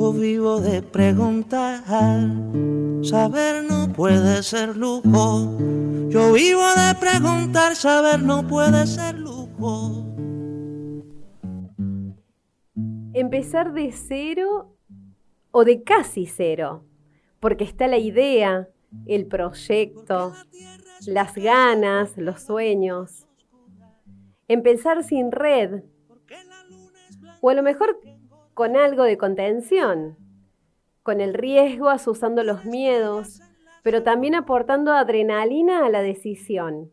Yo vivo de preguntar, saber no puede ser lujo. Yo vivo de preguntar, saber no puede ser lujo. Empezar de cero o de casi cero, porque está la idea, el proyecto, las ganas, los sueños. Empezar sin red, o a lo mejor con algo de contención, con el riesgo asusando los miedos, pero también aportando adrenalina a la decisión.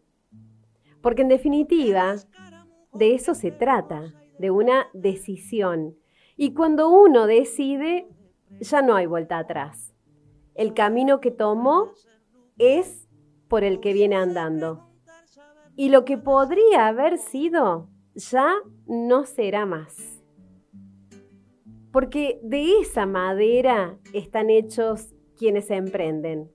Porque en definitiva, de eso se trata, de una decisión. Y cuando uno decide, ya no hay vuelta atrás. El camino que tomó es por el que viene andando. Y lo que podría haber sido ya no será más porque de esa madera están hechos quienes emprenden.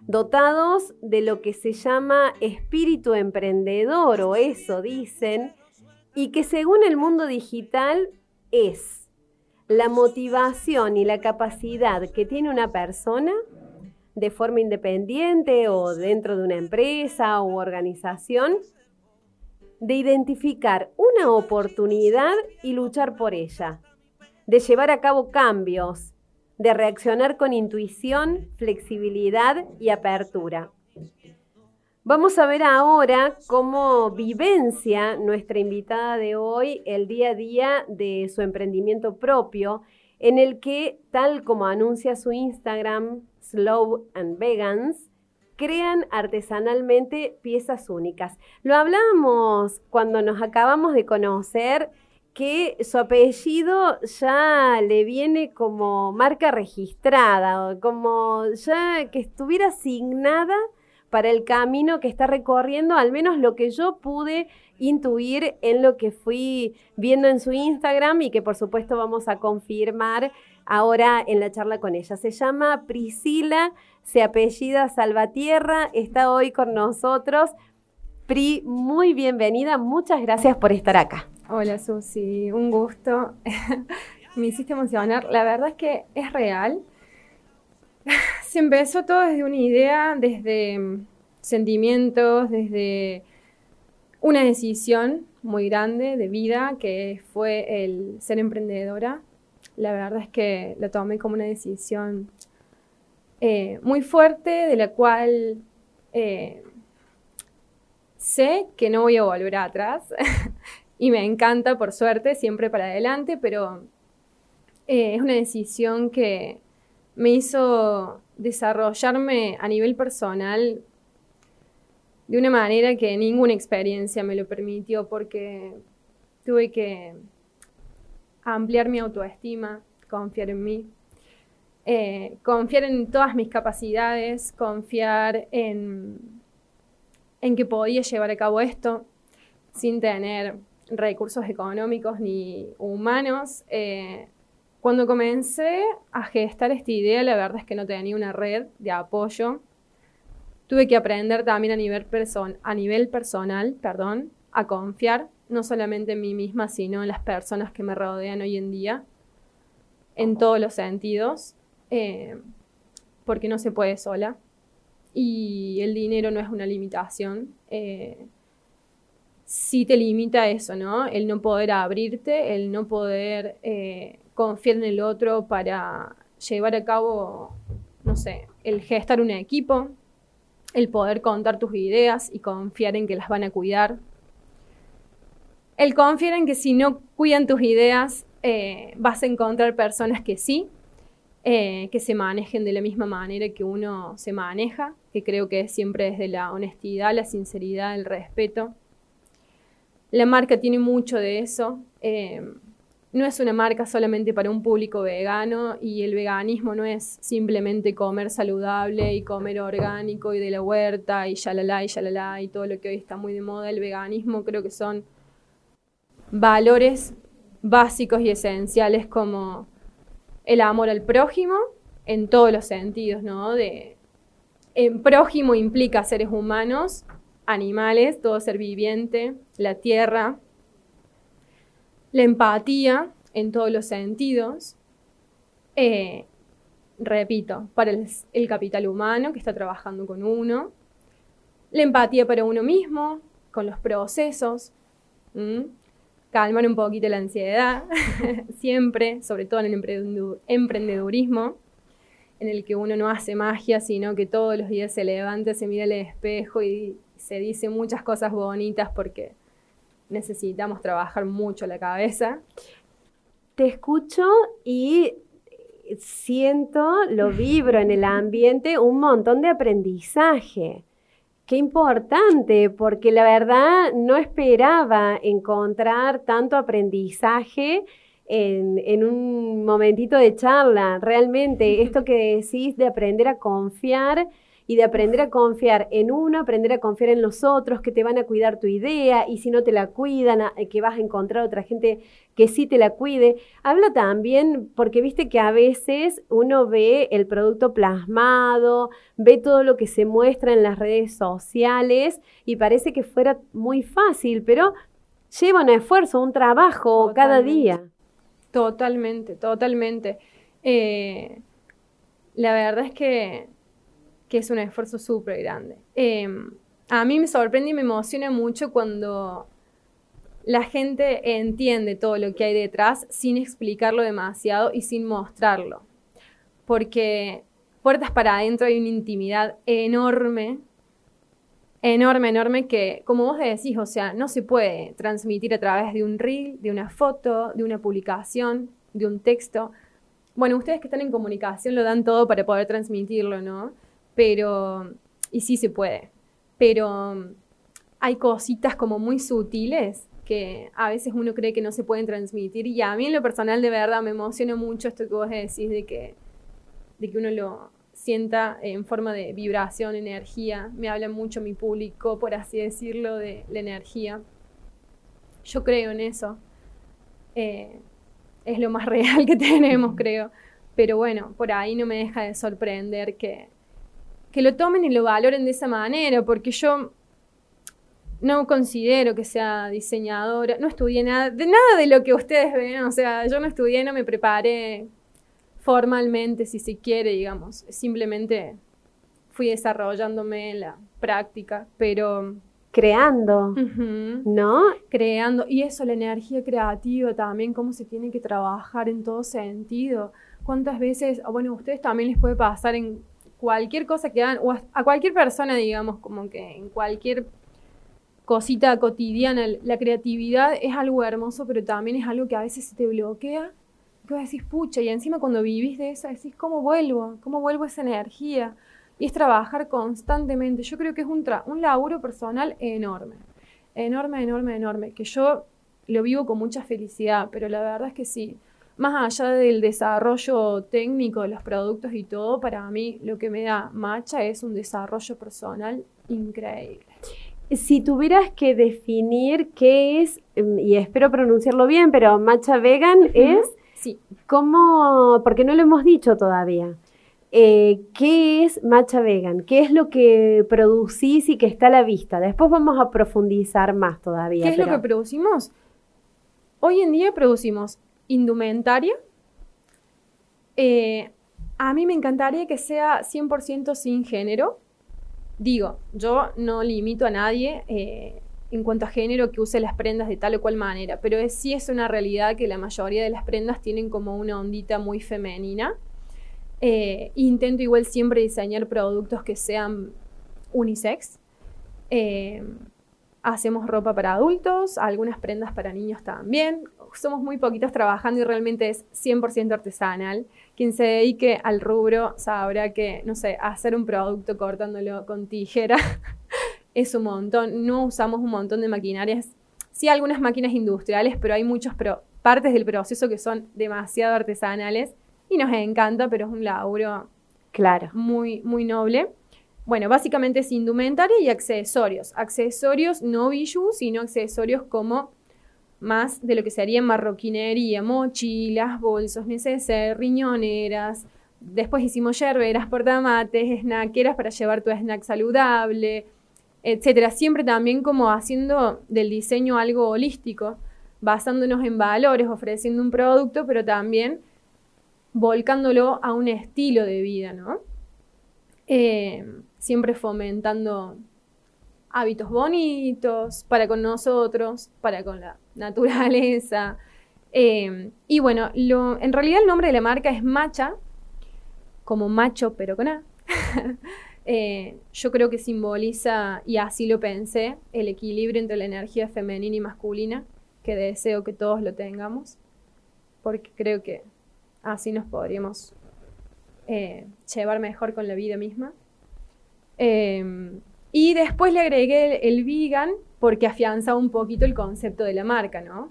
Dotados de lo que se llama espíritu emprendedor, o eso dicen, y que según el mundo digital es la motivación y la capacidad que tiene una persona de forma independiente o dentro de una empresa u organización, de identificar una oportunidad y luchar por ella, de llevar a cabo cambios, de reaccionar con intuición, flexibilidad y apertura. Vamos a ver ahora cómo vivencia nuestra invitada de hoy el día a día de su emprendimiento propio, en el que, tal como anuncia su Instagram, Slow and Vegans, crean artesanalmente piezas únicas. Lo hablamos cuando nos acabamos de conocer que su apellido ya le viene como marca registrada, como ya que estuviera asignada para el camino que está recorriendo, al menos lo que yo pude intuir en lo que fui viendo en su Instagram y que por supuesto vamos a confirmar ahora en la charla con ella. Se llama Priscila, se apellida Salvatierra, está hoy con nosotros. Pri, muy bienvenida, muchas gracias por estar acá. Hola Susi, un gusto. Me hiciste emocionar. La verdad es que es real. Se empezó todo desde una idea, desde mm, sentimientos, desde una decisión muy grande de vida que fue el ser emprendedora. La verdad es que lo tomé como una decisión eh, muy fuerte de la cual eh, sé que no voy a volver atrás. y me encanta, por suerte, siempre para adelante, pero eh, es una decisión que me hizo desarrollarme a nivel personal de una manera que ninguna experiencia me lo permitió porque tuve que ampliar mi autoestima, confiar en mí, eh, confiar en todas mis capacidades, confiar en, en que podía llevar a cabo esto sin tener recursos económicos ni humanos. Eh, cuando comencé a gestar esta idea, la verdad es que no tenía una red de apoyo. Tuve que aprender también a nivel, a nivel personal perdón, a confiar no solamente en mí misma, sino en las personas que me rodean hoy en día, en todos los sentidos, eh, porque no se puede sola. Y el dinero no es una limitación. Eh, sí te limita eso, ¿no? El no poder abrirte, el no poder eh, confiar en el otro para llevar a cabo, no sé, el gestar un equipo, el poder contar tus ideas y confiar en que las van a cuidar. El confiar en que si no cuidan tus ideas, eh, vas a encontrar personas que sí, eh, que se manejen de la misma manera que uno se maneja, que creo que es siempre desde la honestidad, la sinceridad, el respeto la marca tiene mucho de eso. Eh, no es una marca solamente para un público vegano y el veganismo no es simplemente comer saludable y comer orgánico y de la huerta y yalala y yalala y todo lo que hoy está muy de moda. El veganismo creo que son valores básicos y esenciales como el amor al prójimo en todos los sentidos, ¿no? De, en prójimo implica seres humanos, animales, todo ser viviente, la tierra, la empatía en todos los sentidos. Eh, repito, para el, capital humano que está trabajando con uno. La empatía para uno mismo, con los procesos. Calmar un poquito la ansiedad, siempre, sobre todo en el emprendedurismo, en el que uno no hace magia, sino que todos los días se levanta, se mira al espejo y se dice muchas cosas bonitas porque necesitamos trabajar mucho la cabeza. Te escucho y siento, lo vibro en el ambiente, un montón de aprendizaje. Qué importante, porque la verdad no esperaba encontrar tanto aprendizaje en, en, un momentito de charla. Realmente, esto que decís de aprender a confiar y de aprender a confiar en uno, aprender a confiar en los otros, que te van a cuidar tu idea y si no te la cuidan, que vas a encontrar otra gente que sí te la cuide. Habla también, porque viste que a veces uno ve el producto plasmado, ve todo lo que se muestra en las redes sociales y parece que fuera muy fácil, pero lleva un esfuerzo, un trabajo cada día. Totalmente, totalmente. Eh, la verdad es que que es un esfuerzo súper grande. Em, a mí me sorprende y me emociona mucho cuando la gente entiende todo lo que hay detrás sin explicarlo demasiado y sin mostrarlo. Porque puertas para adentro hay una intimidad enorme, enorme, enorme que, como vos decís, o sea, no se puede transmitir a través de un reel, de una foto, de una publicación, de un texto. Bueno, ustedes que están en comunicación lo dan todo para poder transmitirlo, ¿no? Pero, y sí se puede, pero hay cositas como muy sutiles que a veces uno cree que no se pueden transmitir y a mí en lo personal de verdad me emociona mucho esto que vos decís de que, de que uno lo sienta en forma de vibración, energía. Me habla mucho mi público, por así decirlo, de la energía. Yo creo en eso. Eh, es lo más real que tenemos, creo. Pero bueno, por ahí no me deja de sorprender que, que lo tomen y lo valoren de esa manera, porque yo no considero que sea diseñadora, no estudié nada, de nada de lo que ustedes ven, o sea, yo no estudié, no me preparé formalmente, si se quiere, digamos, simplemente fui desarrollándome en la práctica, pero... Creando, ¿no? Creando, y eso, la energía creativa también, cómo se tiene que trabajar en todo sentido. ¿Cuántas veces, bueno, a ustedes también les puede pasar en cualquier cosa que hagan, o a cualquier persona, digamos, como que en cualquier cosita cotidiana, la creatividad es algo hermoso, pero también es algo que a veces se te bloquea. Que vos decís, pucha, y encima cuando vivís de eso, decís, ¿cómo vuelvo? ¿Cómo vuelvo esa energía? Y es trabajar constantemente. Yo creo que es un, un laburo personal enorme. Enorme, enorme, enorme. Que yo lo vivo con mucha felicidad, pero la verdad es que sí más allá del desarrollo técnico de los productos y todo, para mí lo que me da Macha es un desarrollo personal increíble. Si tuvieras que definir qué es, em, y espero pronunciarlo bien, pero Macha Vegan es, sí. ¿cómo? Porque no lo hemos dicho todavía. Eh, ¿Qué es Macha Vegan? ¿Qué es lo que producís y que está a la vista? Después vamos a profundizar más todavía. ¿Qué es lo que producimos? Hoy en día producimos indumentaria. Eh, a mí me encantaría que sea 100% sin género. Digo, yo no limito a nadie eh, en cuanto a género que use las prendas de tal o cual manera, pero sí es una realidad que la mayoría de las prendas tienen como una ondita muy femenina. Eh, intento igual siempre diseñar productos que sean unisex. Hacemos ropa para adultos, algunas prendas para niños también, somos muy poquitos trabajando y realmente es 100% artesanal. Quien se dedique al rubro sabrá que, no sé, hacer un producto cortándolo con tijera es un montón. No usamos un montón de maquinarias. Sí, algunas máquinas industriales, pero hay muchos partes del proceso que son demasiado artesanales y nos encanta, pero es un laburo claro. muy, muy noble. Bueno, básicamente es indumentaria y accesorios. Accesorios no bijou, sino accesorios como más de lo que sería marroquinería, mochilas, bolsos, neceser, riñoneras. Después hicimos yerberas, portamates, snackeras para llevar tu snack saludable, etcétera. Siempre también como haciendo del diseño algo holístico, basándonos en valores, ofreciendo un producto, pero también volcándolo a un estilo de vida, ¿no? Eh, siempre fomentando hábitos bonitos para con nosotros, para con la naturaleza. Eh, y bueno, lo, en realidad el nombre de la marca es Macha, como macho pero con A. Eh, yo creo que simboliza, y así lo pensé, el equilibrio entre la energía femenina y masculina, que deseo que todos lo tengamos, porque creo que así nos podríamos eh, llevar mejor con la vida misma. Em, y después le agregué el, vegan porque afianza un poquito el concepto de la marca, ¿no?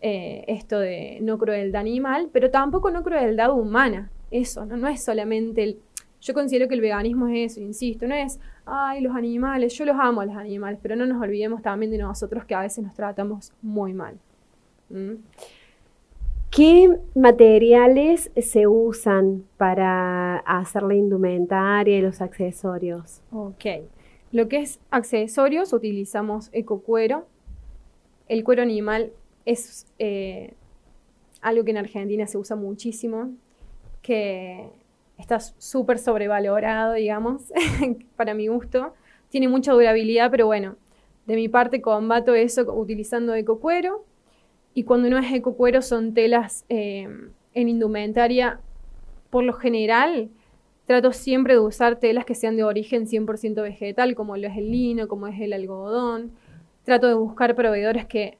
Eh, esto de no crueldad animal, pero tampoco no crueldad humana. Eso, ¿no? No es solamente el... Yo considero que el veganismo es eso, insisto, no es, ay, los animales, yo los amo a los animales, pero no nos olvidemos también de nosotros que a veces nos tratamos muy mal. ¿Mm? ¿Qué materiales se usan para hacer la indumentaria y los accesorios? Ok. Lo que es accesorios, utilizamos ecocuero. El cuero animal es eh, algo que en Argentina se usa muchísimo, que está súper sobrevalorado, digamos, para mi gusto. Tiene mucha durabilidad, pero bueno, de mi parte combato eso utilizando ecocuero y cuando no es ecocuero son telas eh, en indumentaria. Por lo general, trato siempre de usar telas que sean de origen 100% vegetal, como lo es el lino, como es el algodón. Trato de buscar proveedores que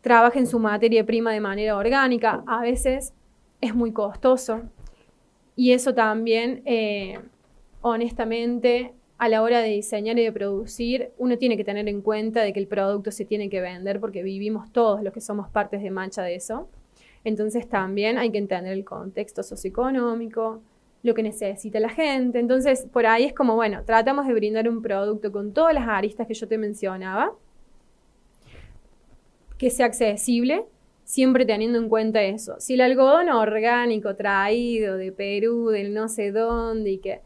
trabajen su materia prima de manera orgánica. A veces es muy costoso. Y eso también, eh, honestamente, a la hora de diseñar y de producir, uno tiene que tener en cuenta de que el producto se tiene que vender porque vivimos todos los que somos partes de mancha de eso. Entonces también hay que entender el contexto socioeconómico, lo que necesita la gente. Entonces, por ahí es como, bueno, tratamos de brindar un producto con todas las aristas que yo te mencionaba, que sea accesible, siempre teniendo en cuenta eso. Si el algodón orgánico traído de Perú, del no sé dónde, y que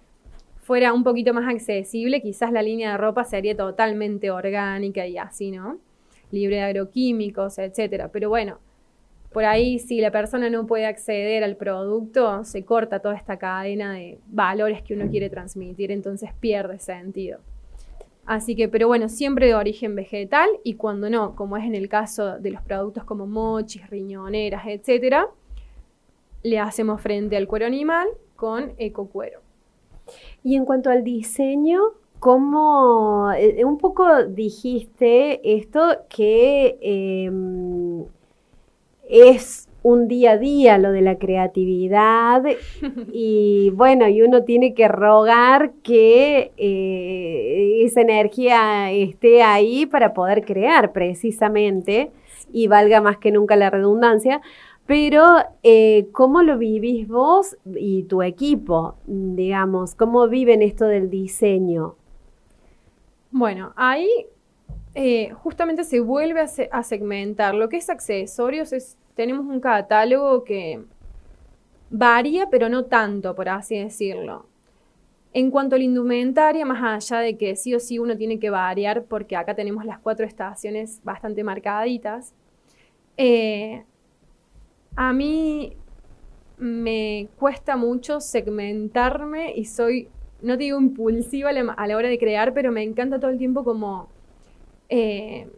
fuera un poquito más accesible, quizás la línea de ropa sería totalmente orgánica y así, ¿no? Libre de agroquímicos, etcétera. Pero bueno, por ahí si la persona no puede acceder al producto, se corta toda esta cadena de valores que uno quiere transmitir, entonces pierde sentido. Así que, pero bueno, siempre de origen vegetal y cuando no, como es en el caso de los productos como mochis, riñoneras, etcétera, le hacemos frente al cuero animal con ecocuero. Y en cuanto al diseño, ¿cómo eh, un poco dijiste esto que em, es un día a día lo de la creatividad y bueno, y uno tiene que rogar que eh, esa energía esté ahí para poder crear precisamente y valga más que nunca la redundancia, pero, eh, ¿cómo lo vivís vos y tu equipo, digamos? ¿Cómo viven esto del diseño? Bueno, ahí eh, justamente se vuelve a, segmentar. Lo que es accesorios es, tenemos un catálogo que varía, pero no tanto, por así decirlo. En cuanto a la indumentaria, más allá de que sí o sí uno tiene que variar, porque acá tenemos las cuatro estaciones bastante marcaditas, eh, a mí me cuesta mucho segmentarme y soy, no digo impulsiva a la, hora de crear, pero me encanta todo el tiempo como eh,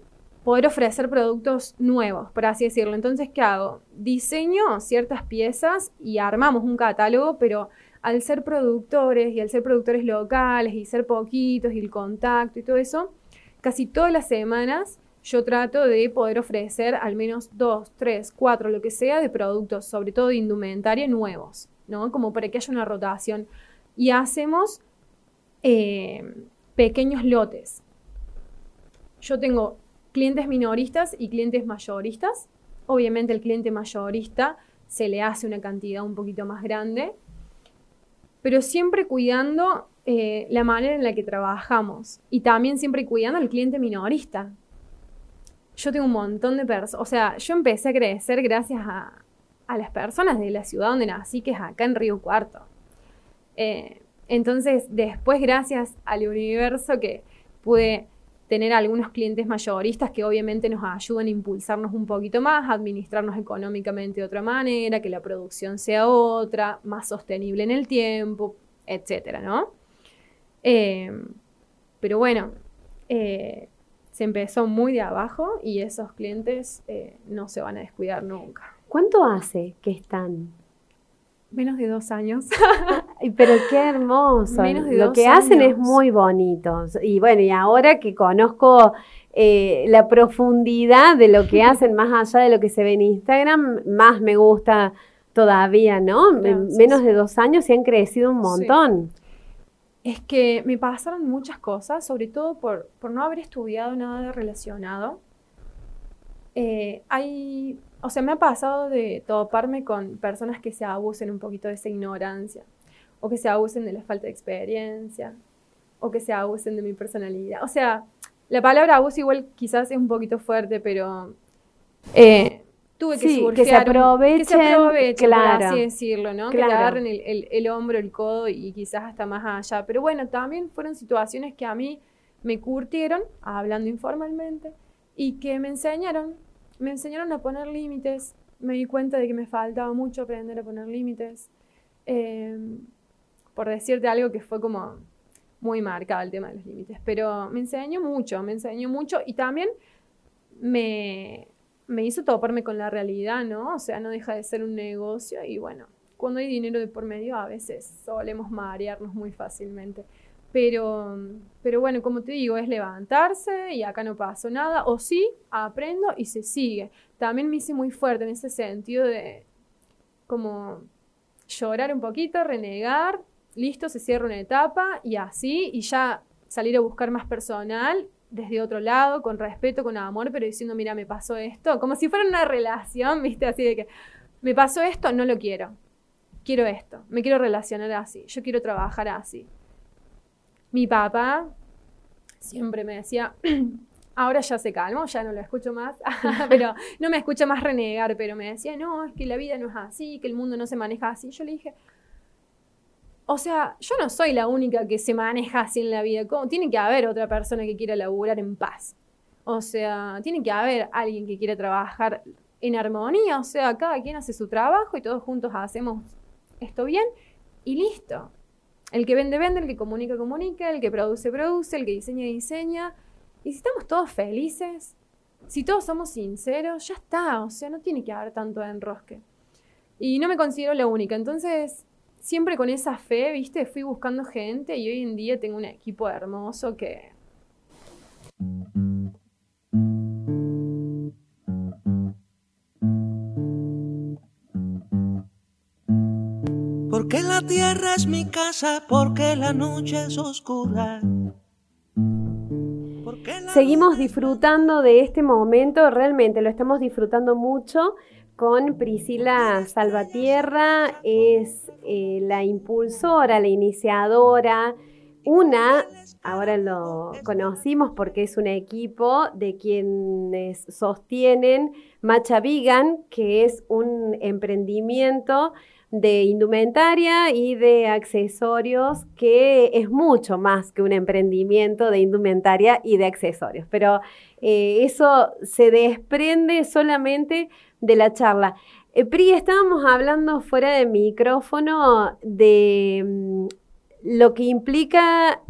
poder ofrecer productos nuevos, por así decirlo. Entonces, ¿qué hago? Diseño ciertas piezas y armamos un catálogo, pero al ser productores y al ser productores locales y ser poquitos y el contacto y todo eso, casi todas las semanas yo trato de poder ofrecer al menos dos, tres, cuatro, lo que sea, de productos, sobre todo de indumentaria, nuevos, ¿no? Como para que haya una rotación. Y hacemos eh, pequeños lotes. Yo tengo clientes minoristas y clientes mayoristas. obviamente el cliente mayorista se le hace una cantidad un poquito más grande, pero siempre cuidando eh, la manera en la que trabajamos y también siempre cuidando al cliente minorista. Yo tengo un montón de personas, o sea, yo empecé a crecer gracias a, las personas de la ciudad donde nací, que es acá en Río Cuarto. Eh, entonces, después, gracias al universo que pude tener algunos clientes mayoristas que obviamente nos ayudan a impulsarnos un poquito más, a administrarnos económicamente de otra manera, que la producción sea otra, más sostenible en el tiempo, etcétera, ¿no? Eh, pero bueno, eh, se empezó muy de abajo y esos clientes eh, no se van a descuidar nunca. ¿Cuánto hace que están? Menos de dos años. Pero qué hermoso. Lo que hacen es muy bonito. Y bueno, y ahora que conozco eh, la profundidad de lo que hacen más allá de lo que se ve en Instagram, más me gusta todavía, ¿no? Menos de dos años y han crecido un montón. Es que me pasaron muchas cosas, sobre todo por, por no haber estudiado nada relacionado. Eh, hay o sea, me ha pasado de toparme con personas que se abusen un poquito de esa ignorancia, o que se abusen de la falta de experiencia, o que se abusen de mi personalidad. O sea, la palabra abuso igual quizás es un poquito fuerte, pero eh, tuve que sí, que se aprovechen, que se aprovechen claro, por así decirlo, ¿no? Que le agarren el, el hombro, el codo y quizás hasta más allá. Pero bueno, también fueron situaciones que a mí me curtieron, hablando informalmente, y que me enseñaron me enseñaron a poner límites, me di cuenta de que me faltaba mucho aprender a poner límites. Em, por decirte algo que fue como muy marcado el tema de los límites, pero me enseñó mucho, me enseñó mucho y también me, me hizo toparme con la realidad, ¿no? O sea, no deja de ser un negocio y bueno, cuando hay dinero de por medio a veces solemos marearnos muy fácilmente. Pero, pero bueno, como te digo, es levantarse y acá no pasó nada, o sí, aprendo y se sigue. También me hice muy fuerte en ese sentido de como llorar un poquito, renegar, listo, se cierra una etapa y así, y ya salir a buscar más personal desde otro lado, con respeto, con amor, pero diciendo, mira, me pasó esto, como si fuera una relación, viste, así de que, me pasó esto, no lo quiero, quiero esto, me quiero relacionar así, yo quiero trabajar así. Mi papá siempre me decía, ahora ya se calmó, ya no lo escucho más, pero no me escucha más renegar, pero me decía, no, es que la vida no es así, que el mundo no se maneja así. Yo le dije, o sea, yo no soy la única que se maneja así en la vida. ¿Cómo? Tiene que haber otra persona que quiera laburar en paz. O sea, tiene que haber alguien que quiera trabajar en armonía. O sea, cada quien hace su trabajo y todos juntos hacemos esto bien y listo. El que vende, vende, el que comunica, comunica, el que produce, produce, el que diseña, diseña. Y si estamos todos felices, si todos somos sinceros, ya está. O sea, no tiene que haber tanto enrosque. Y no me considero la única. Entonces, siempre con esa fe, viste, fui buscando gente y hoy en día tengo un equipo hermoso que Porque la tierra es mi casa, porque la noche es oscura. Seguimos disfrutando de este momento, realmente lo estamos disfrutando mucho con Priscila Salvatierra, es eh, la impulsora, la iniciadora, una, ahora lo conocimos porque es un equipo de quienes sostienen Macha Vegan, que es un emprendimiento de indumentaria y de accesorios que es mucho más que un emprendimiento de indumentaria y de accesorios. Pero eh, eso se desprende solamente de la charla. Eh, Pri, estábamos hablando fuera de micrófono de mm, lo que implica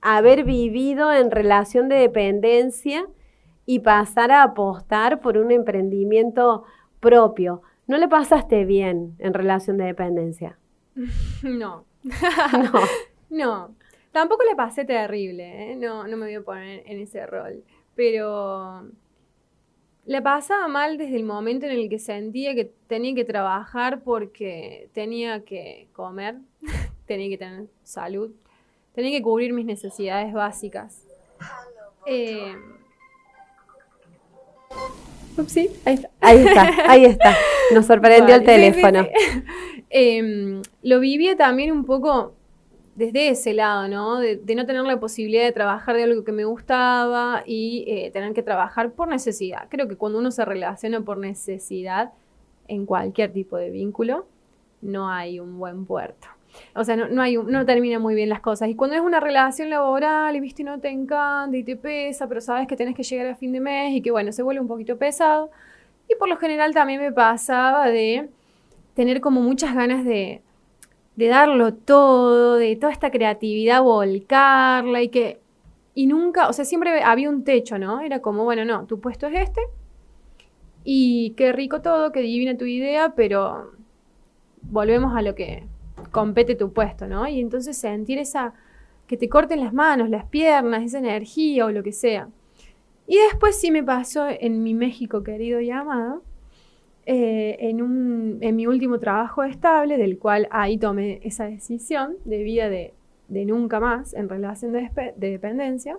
haber vivido en relación de dependencia y pasar a apostar por un emprendimiento propio. ¿No le pasaste bien en relación de dependencia? No. no. no. Tampoco le pasé terrible, ¿eh? no, no me voy a poner en ese rol. Pero le pasaba mal desde el momento en el que sentía que tenía que trabajar porque tenía que comer, tenía que tener salud, tenía que cubrir mis necesidades básicas. Eh, Sí, ahí está. Ahí está, ahí está. Nos sorprendió el Vale, sí, sí, teléfono. sí. Em, lo vivía también un poco desde ese lado, ¿no? De, no tener la posibilidad de trabajar de algo que me gustaba y eh, tener que trabajar por necesidad. Creo que cuando uno se relaciona por necesidad en cualquier tipo de vínculo, no hay un buen puerto. O sea, no, no, hay un- no termina muy bien las cosas. Y cuando es una relación laboral y viste, no te encanta y te pesa, pero sabes que tenés que llegar a fin de mes y que bueno, se vuelve un poquito pesado. Y por lo general también me pasaba de tener como muchas ganas de, de darlo todo, de toda esta creatividad volcarla y que... Y nunca, o sea, siempre había un techo, ¿no? Era como, bueno, no, tu puesto es este y qué rico todo, qué divina tu idea, pero volvemos a lo que compete tu puesto, ¿no? Y entonces sentir esa, que te corten las manos, las piernas, esa energía o lo que sea. Y después sí me pasó en mi México querido y amado, eh, en, mi último trabajo estable, del cual ahí tomé esa decisión de vida de, nunca más en relación de, dependencia,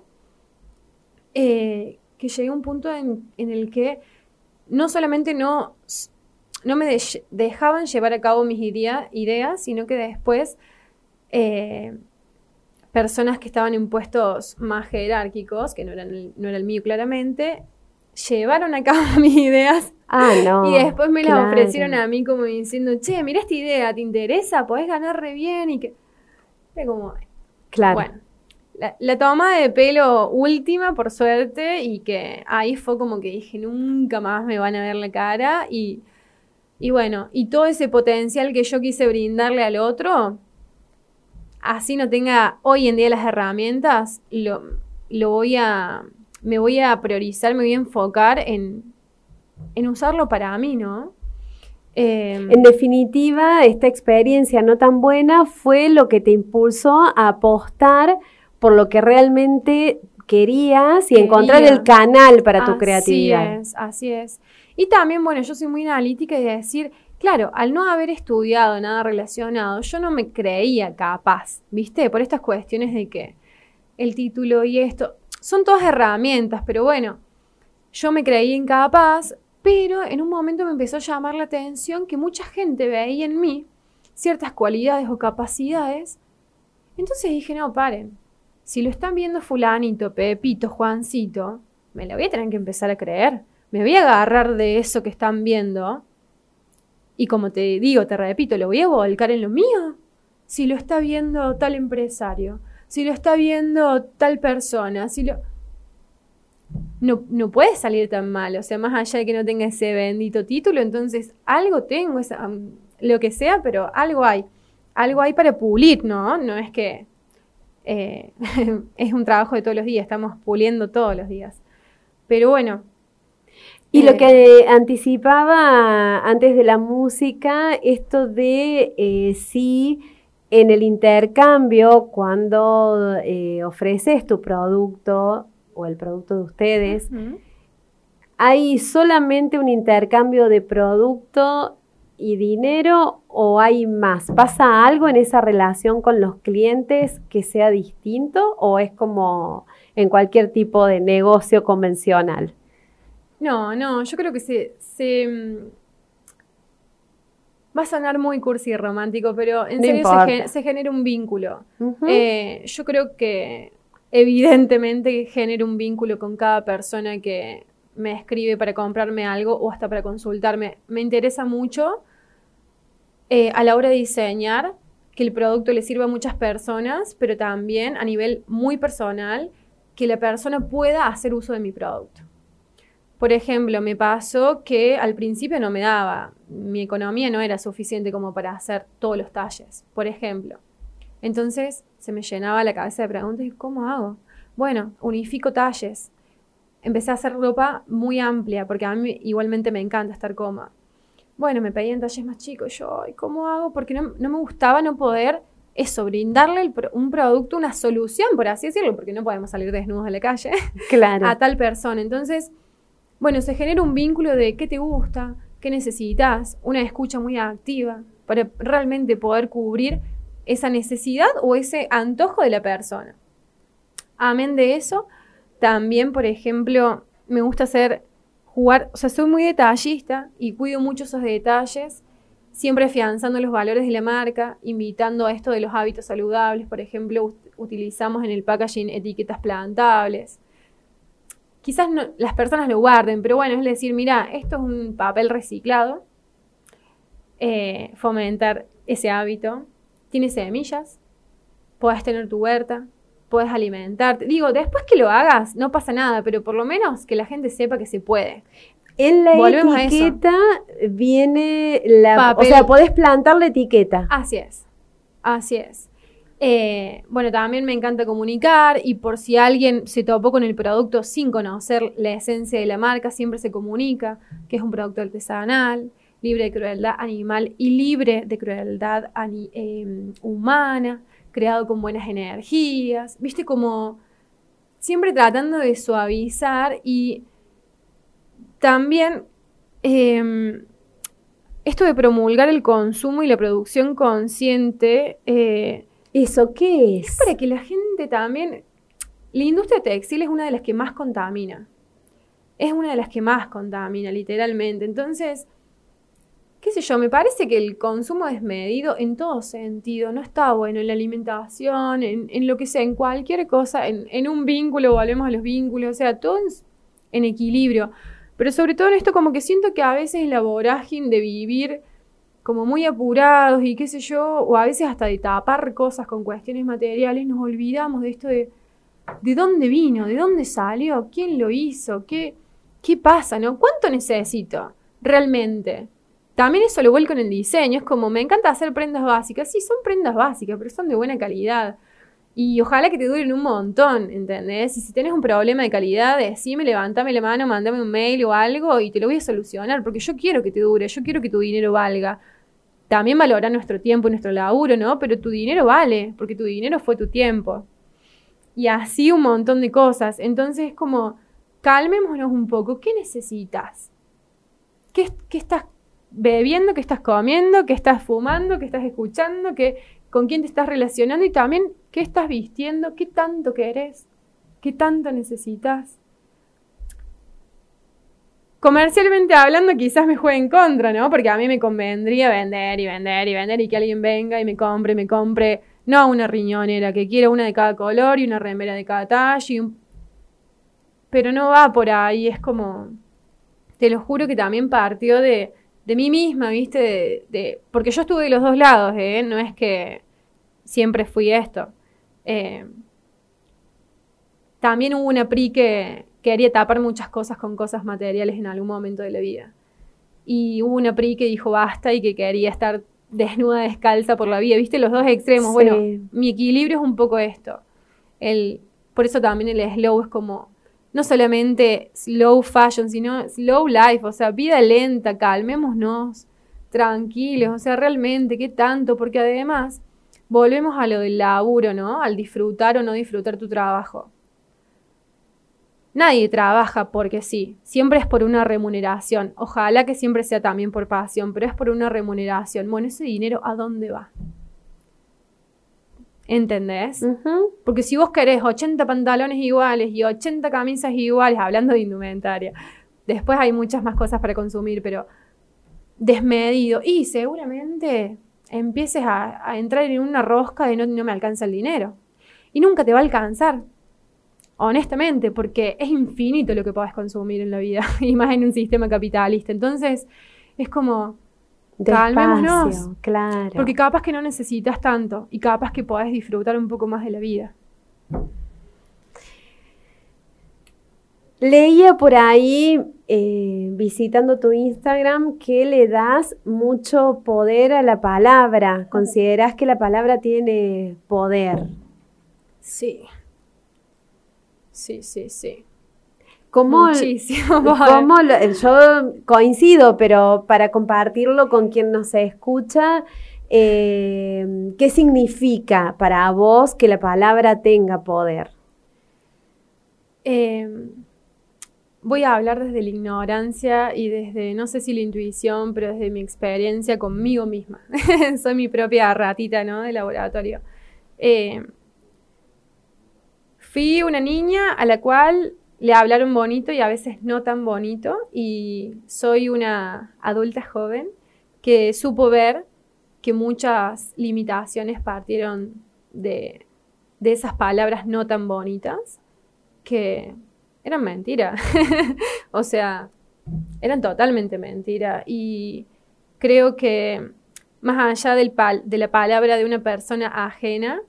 eh, que llegué a un punto en, el que no solamente no, me de- dejaban llevar a cabo mis idea- ideas, sino que después eh, personas que estaban en puestos más jerárquicos, que no, eran no era el mío claramente, llevaron a cabo mis ideas Ah, no. y después me las claro. ofrecieron a mí como diciendo, che, mira esta idea, ¿te interesa? Podés ganar re bien y que... Era como, Claro. bueno, la, la toma de pelo última, por suerte, y que ahí fue como que dije, nunca más me van a ver la cara. Y, y bueno, y todo ese potencial que yo quise brindarle al otro, así no tenga hoy en día las herramientas, lo, lo voy a, me voy a priorizar, me voy a enfocar en, en usarlo para mí, ¿no? Em, En definitiva, esta experiencia no tan buena fue lo que te impulsó a apostar por lo que realmente querías y Quería. encontrar el canal para tu Así creatividad. es, así es. Y también, bueno, yo soy muy analítica y de decir, claro, al no haber estudiado nada relacionado, yo no me creía capaz, ¿viste? Por estas cuestiones de que el título y esto son todas herramientas, pero bueno, yo me creí incapaz, pero en un momento me empezó a llamar la atención que mucha gente veía en mí ciertas cualidades o capacidades. Entonces dije, no, paren. Si lo están viendo fulanito, Pepito, Juancito, me lo voy a tener que empezar a creer. Me voy a agarrar de eso que están viendo. Y como te digo, te repito, lo voy a volcar en lo mío. Si lo está viendo tal empresario, si lo está viendo tal persona, si lo... No, no puede salir tan mal, o sea, más allá de que no tenga ese bendito título, entonces algo tengo, esa, lo que sea, pero algo hay, algo hay para pulir, ¿no? No es que eh, es un trabajo de todos los días, estamos puliendo todos los días. Pero bueno. Y eh, lo que anticipaba antes de la música, esto de eh, si en el intercambio, cuando eh, ofreces tu producto o el producto de ustedes. ¿hay solamente un intercambio de producto y dinero o hay más? ¿Pasa algo en esa relación con los clientes que sea distinto o es como en cualquier tipo de negocio convencional? No, no, yo creo que se, se, mm, va a sonar muy cursi y romántico, pero en No serio se, importa. gen- se genera un vínculo. Eh, yo creo que evidentemente genera un vínculo con cada persona que me escribe para comprarme algo o hasta para consultarme. Me interesa mucho eh, a la hora de diseñar que el producto le sirva a muchas personas, pero también a nivel muy personal, que la persona pueda hacer uso de mi producto. Por ejemplo, me pasó que al principio no me daba, mi economía no era suficiente como para hacer todos los talles, por ejemplo. Entonces se me llenaba la cabeza de preguntas, ¿y cómo hago? Bueno, unifico talles. Empecé a hacer ropa muy amplia, porque a mí igualmente me encanta estar cómoda. Bueno, me pedían talles más chicos, yo, ¿y cómo hago? Porque no, no me gustaba no poder eso, brindarle el un producto, una solución, por así decirlo, porque no podemos salir desnudos a la calle Claro. a tal persona. Entonces, bueno, se genera un vínculo de qué te gusta, qué necesitas, una escucha muy activa para realmente poder cubrir esa necesidad o ese antojo de la persona. Amén de eso, también, por ejemplo, me gusta hacer jugar, o sea, soy muy detallista y cuido mucho esos detalles, siempre afianzando los valores de la marca, invitando a esto de los hábitos saludables, por ejemplo, utilizamos en el packaging etiquetas plantables. Quizás las personas lo guarden, pero bueno, es decir, mira, esto es un papel reciclado, eh, fomentar ese hábito, tiene semillas, puedes tener tu huerta, puedes alimentarte. Digo, después que lo hagas, no pasa nada, pero por lo menos que la gente sepa que se puede. En la etiqueta viene la... O sea, podés plantar la etiqueta. Así es, así es. Eh, bueno, también me encanta comunicar y por si alguien se topó con el producto sin conocer la esencia de la marca, siempre se comunica que es un producto artesanal, libre de crueldad animal y libre de crueldad em, humana creado con buenas energías, viste como siempre tratando de suavizar y también em, esto de promulgar el consumo y la producción consciente. Eh, ¿Eso qué es? Es para que la gente también... La industria textil es una de las que más contamina. Es una de las que más contamina, literalmente. Entonces, qué sé yo, me parece que el consumo desmedido en todo sentido no está bueno en la alimentación, en, lo que sea, en cualquier cosa, en, un vínculo, volvemos a los vínculos, o sea, todo en, equilibrio. Pero sobre todo en esto como que siento que a veces la vorágine de vivir como muy apurados y qué sé yo, o a veces hasta de tapar cosas con cuestiones materiales, nos olvidamos de esto de de dónde vino, de dónde salió, quién lo hizo, qué, qué pasa, ¿no? ¿Cuánto necesito realmente? También eso lo vuelco en el diseño. Es como, me encanta hacer prendas básicas. Sí, son prendas básicas, pero son de buena calidad. Y ojalá que te duren un montón, ¿entendés? Y si tienes un problema de calidad, decime, levantame la mano, mándame un mail o algo y te lo voy a solucionar, porque yo quiero que te dure, yo quiero que tu dinero valga. También valora nuestro tiempo y nuestro laburo, ¿no? Pero tu dinero vale, porque tu dinero fue tu tiempo. Y así un montón de cosas. Entonces, como, calmémonos un poco. ¿Qué necesitas? ¿Qué, qué estás bebiendo, que estás comiendo, que estás fumando, que estás escuchando, que, con quién te estás relacionando y también qué estás vistiendo, qué tanto querés, qué tanto necesitas. Comercialmente hablando, quizás me juegue en contra, ¿no? Porque a mí me convendría vender y vender y vender y que alguien venga y me compre, me compre, no una riñonera, que quiera una de cada color y una remera de cada talla. Pero no va por ahí, es como, te lo juro que también partió de, de mí misma, ¿viste? De, porque yo estuve de los dos lados, ¿eh? No es que siempre fui esto. Eh, también hubo una PRI que quería tapar muchas cosas con cosas materiales en algún momento de la vida. Y hubo una PRI que dijo basta y que quería estar desnuda, descalza por la vida. ¿Viste? Los dos extremos. Bueno, mi equilibrio es un poco esto. El, por eso también el slow es como no solamente slow fashion, sino slow life, o sea, vida lenta, calmémonos, tranquilos, o sea, realmente, ¿qué tanto? Porque además, volvemos a lo del laburo, ¿no? Al disfrutar o no disfrutar tu trabajo. Nadie trabaja porque sí, siempre es por una remuneración. Ojalá que siempre sea también por pasión, pero es por una remuneración. Bueno, ese dinero, ¿a dónde va? ¿Entendés? Porque si vos querés 80 pantalones iguales y 80 camisas iguales, hablando de indumentaria, después hay muchas más cosas para consumir, pero desmedido. Y seguramente empieces a, entrar en una rosca de no, no me alcanza el dinero. Y nunca te va a alcanzar. Honestamente, porque es infinito lo que podés consumir en la vida, y más en un sistema capitalista. Entonces, es como, Calmémonos. Claro. Porque capaz que no necesitas tanto y capaz que podés disfrutar un poco más de la vida. Leía por ahí, eh, visitando tu Instagram, que le das mucho poder a la palabra. ¿Consideras que la palabra tiene poder? Sí. Sí, sí, sí. ¿Cómo, Muchísimo. ¿cómo yo coincido, pero para compartirlo con quien nos escucha, eh, ¿qué significa para vos que la palabra tenga poder? Em, voy a hablar desde la ignorancia y desde, no sé si la intuición, pero desde mi experiencia conmigo misma. Soy mi propia ratita, ¿no? De laboratorio. Em, fui una niña a la cual le hablaron bonito y a veces no tan bonito y soy una adulta joven que supo ver que muchas limitaciones partieron de, de esas palabras no tan bonitas que eran mentira. o sea, eran totalmente mentira. Y creo que más allá del de la palabra de una persona ajena,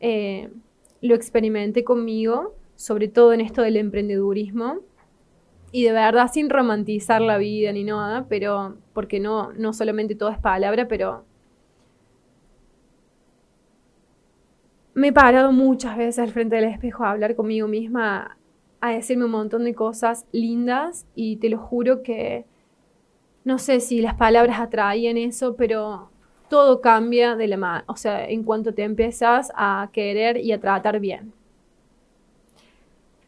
eh, lo experimenté conmigo, sobre todo en esto del emprendedurismo. Y de verdad, sin romantizar la vida ni nada, pero porque no, no solamente todo es palabra, pero me he parado muchas veces al frente del espejo a hablar conmigo misma, a decirme un montón de cosas lindas y te lo juro que no sé si las palabras atraían eso, pero todo cambia de la mano, o sea, en cuanto te empiezas a querer y a tratar bien.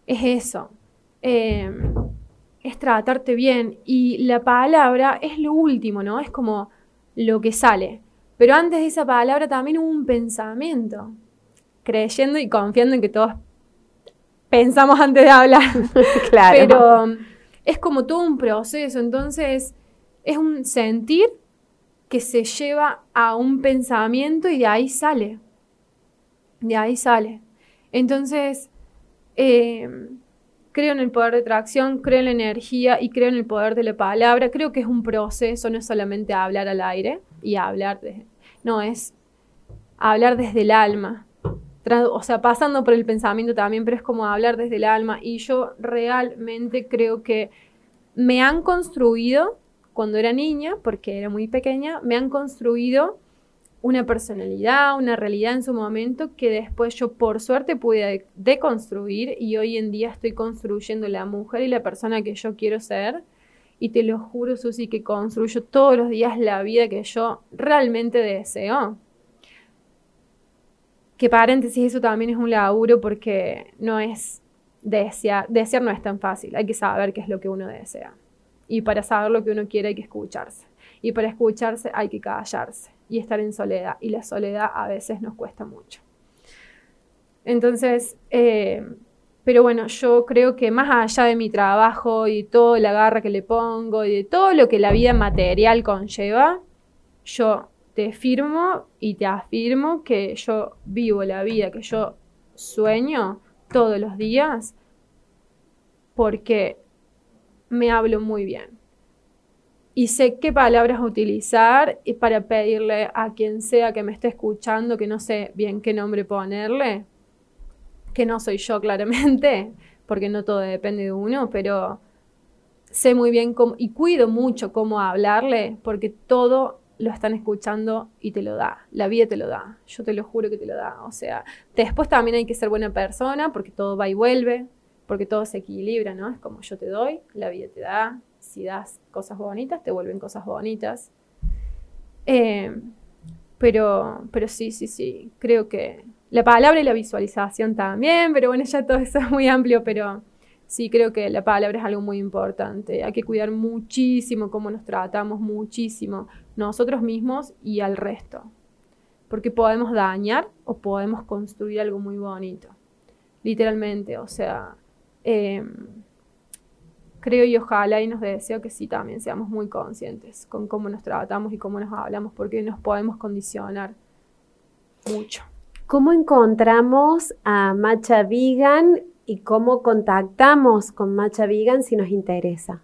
Es eso, em, es tratarte bien y la palabra es lo último, ¿no? Es como lo que sale. Pero antes de esa palabra también hubo un pensamiento creyendo y confiando en que todos pensamos antes de hablar. claro. Pero es como todo un proceso, entonces es un sentir que se lleva a un pensamiento y de ahí sale. De ahí sale. Entonces, eh, creo en el poder de tracción, creo en la energía y creo en el poder de la palabra. Creo que es un proceso, no es solamente hablar al aire y hablar de... No, es hablar desde el alma, o sea, pasando por el pensamiento también, pero es como hablar desde el alma. Y yo realmente creo que me han construido, cuando era niña, porque era muy pequeña, me han construido una personalidad, una realidad en su momento que después yo por suerte pude deconstruir y hoy en día estoy construyendo la mujer y la persona que yo quiero ser. Y te lo juro, Susi, que construyo todos los días la vida que yo realmente deseo. Que paréntesis, eso también es un laburo porque no es desear, desear no es tan fácil, hay que saber qué es lo que uno desea. Y para saber lo que uno quiere hay que escucharse. Y para escucharse hay que callarse y estar en soledad. Y la soledad a veces nos cuesta mucho. Entonces, eh, pero bueno, yo creo que más allá de mi trabajo y toda la garra que le pongo y de todo lo que la vida material conlleva, yo te firmo y te afirmo que yo vivo la vida que yo sueño todos los días porque me hablo muy bien. Y sé qué palabras utilizar para pedirle a quien sea que me esté escuchando, que no sé bien qué nombre ponerle, que no soy yo claramente, porque no todo depende de uno, pero sé muy bien cómo, y cuido mucho cómo hablarle, porque todo lo están escuchando y te lo da. La vida te lo da. Yo te lo juro que te lo da. O sea, después también hay que ser buena persona porque todo va y vuelve, porque todo se equilibra, ¿no? Es como yo te doy, la vida te da. Si das cosas bonitas, te vuelven cosas bonitas. Eh, pero, pero sí, sí, sí. Creo que la palabra y la visualización también, pero bueno, ya todo eso es muy amplio, pero sí creo que la palabra es algo muy importante. Hay que cuidar muchísimo cómo nos tratamos, muchísimo, nosotros mismos y al resto. Porque podemos dañar o podemos construir algo muy bonito. Literalmente, o sea, em, creo y ojalá y nos deseo que sí también seamos muy conscientes con cómo nos tratamos y cómo nos hablamos, porque nos podemos condicionar mucho. ¿Cómo encontramos a Macha Vegan y cómo contactamos con Macha Vegan si nos interesa?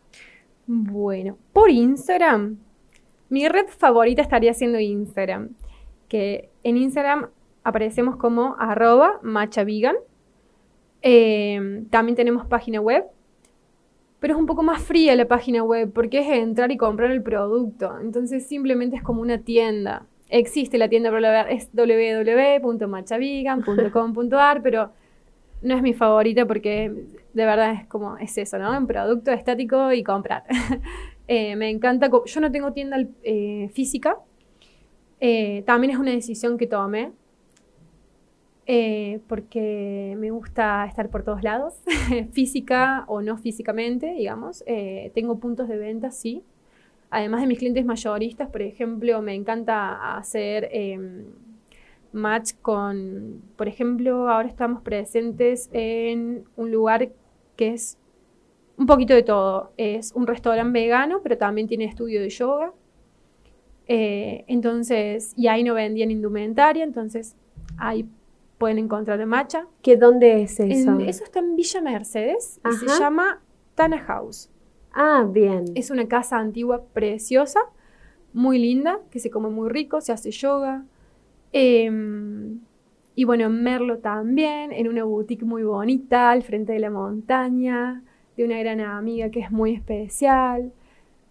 Bueno, por Instagram. Mi red favorita estaría siendo Instagram, que en Instagram aparecemos como arroba machavegan. Em, también tenemos página web, pero es un poco más fría la página web porque es entrar y comprar el producto. Entonces simplemente es como una tienda. Existe la tienda, pero es www.machavegan.com.ar, pero no es mi favorita porque de verdad es como, es eso, ¿no? Un producto estático y comprar. Eh, me encanta, yo no tengo tienda eh, física, eh, también es una decisión que tomé, porque me gusta estar por todos lados, física o no físicamente, digamos. tengo puntos de venta, sí. Además de mis clientes mayoristas, por ejemplo, me encanta hacer em, match con, por ejemplo, ahora estamos presentes en un lugar que es un poquito de todo. Es un restaurante vegano, pero también tiene estudio de yoga. Eh, entonces, y ahí no vendían indumentaria, entonces ahí pueden encontrar el matcha. ¿Qué dónde es eso? eso está en Villa Mercedes y se llama Tana House. Ah, bien. Es una casa antigua preciosa, muy linda, que se come muy rico, se hace yoga. Em, y bueno, en Merlo también, en una boutique muy bonita, al frente de la montaña, de una gran amiga que es muy especial.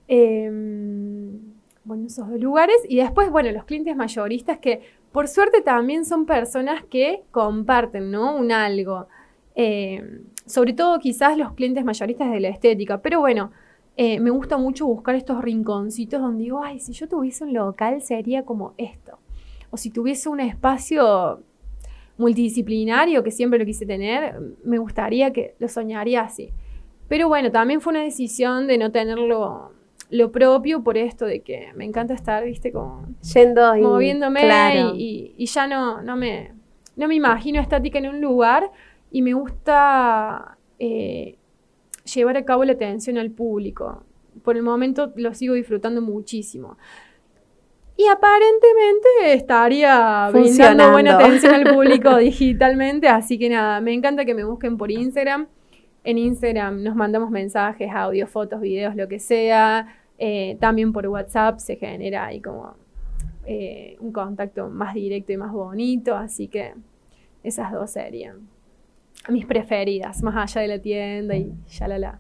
Em, bueno, esos dos lugares. Y después, bueno, los clientes mayoristas que por suerte también son personas que comparten, ¿no? Un algo. Em, sobre todo quizás los clientes mayoristas de la estética. Pero bueno, eh, me gusta mucho buscar estos rinconcitos donde digo, ay, si yo tuviese un local sería como esto. O si tuviese un espacio multidisciplinario, que siempre lo quise tener, me gustaría que lo soñaría así. Pero bueno, también fue una decisión de no tenerlo lo propio por esto de que me encanta estar, viste, como yendo y, moviéndome y, ya no, no, me, no me imagino estática en un lugar y me gusta eh, llevar a cabo la atención al público. Por el momento lo sigo disfrutando muchísimo. Y aparentemente estaría brindando buena atención al público digitalmente, así que nada, me encanta que me busquen por Instagram. En Instagram nos mandamos mensajes, audio, fotos, videos, lo que sea. Eh, también por WhatsApp se genera ahí como eh, un contacto más directo y más bonito, así que esas dos serían mis preferidas, más allá de la tienda y ya la la.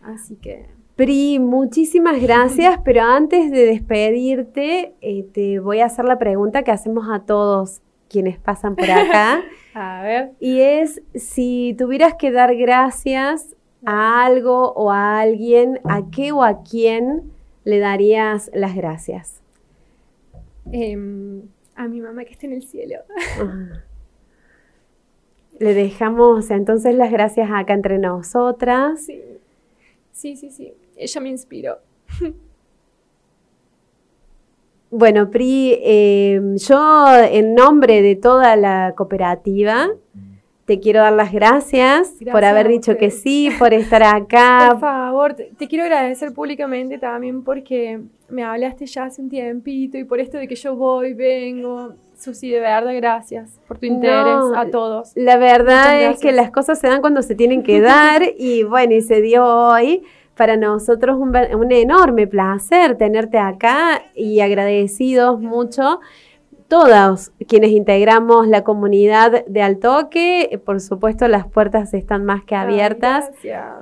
Así que Pri, muchísimas gracias, pero antes de despedirte, eh, te voy a hacer la pregunta que hacemos a todos quienes pasan por acá. a ver. Y es, si tuvieras que dar gracias a algo o a alguien, ¿a qué o a quién le darías las gracias? Em, a mi mamá que está en el cielo. Ah. Le dejamos entonces las gracias acá entre nosotras. Sí, sí, sí, sí ella me inspiró. Bueno, Pri, em, yo en nombre de toda la cooperativa te quiero dar las gracias, por haber dicho que sí, por estar acá. Por favor, te, quiero agradecer públicamente también porque me hablaste ya hace un tiempito y por esto de que yo voy, vengo. Susi, de verdad, gracias por tu interés a todos. La verdad es que las cosas se dan cuando se tienen que dar y bueno, y se dio hoy para nosotros un, un enorme placer tenerte acá y agradecidos mucho todos quienes integramos la comunidad de Altoque. Por supuesto, las puertas están más que abiertas.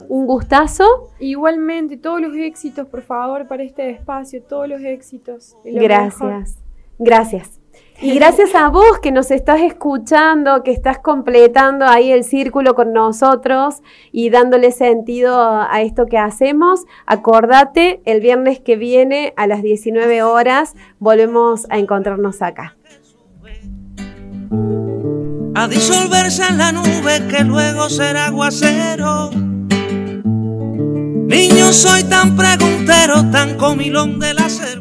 Un gustazo. Igualmente, todos los éxitos, por favor, para este espacio, todos los éxitos. Gracias. Gracias. Y gracias a vos que nos estás escuchando, que estás completando ahí el círculo con nosotros y dándole sentido a esto que hacemos. Acordate, el viernes que viene a las 19 horas volvemos a encontrarnos acá. A disolverse en la nube que luego será aguacero. Niño, soy tan preguntero, tan comilón del hacer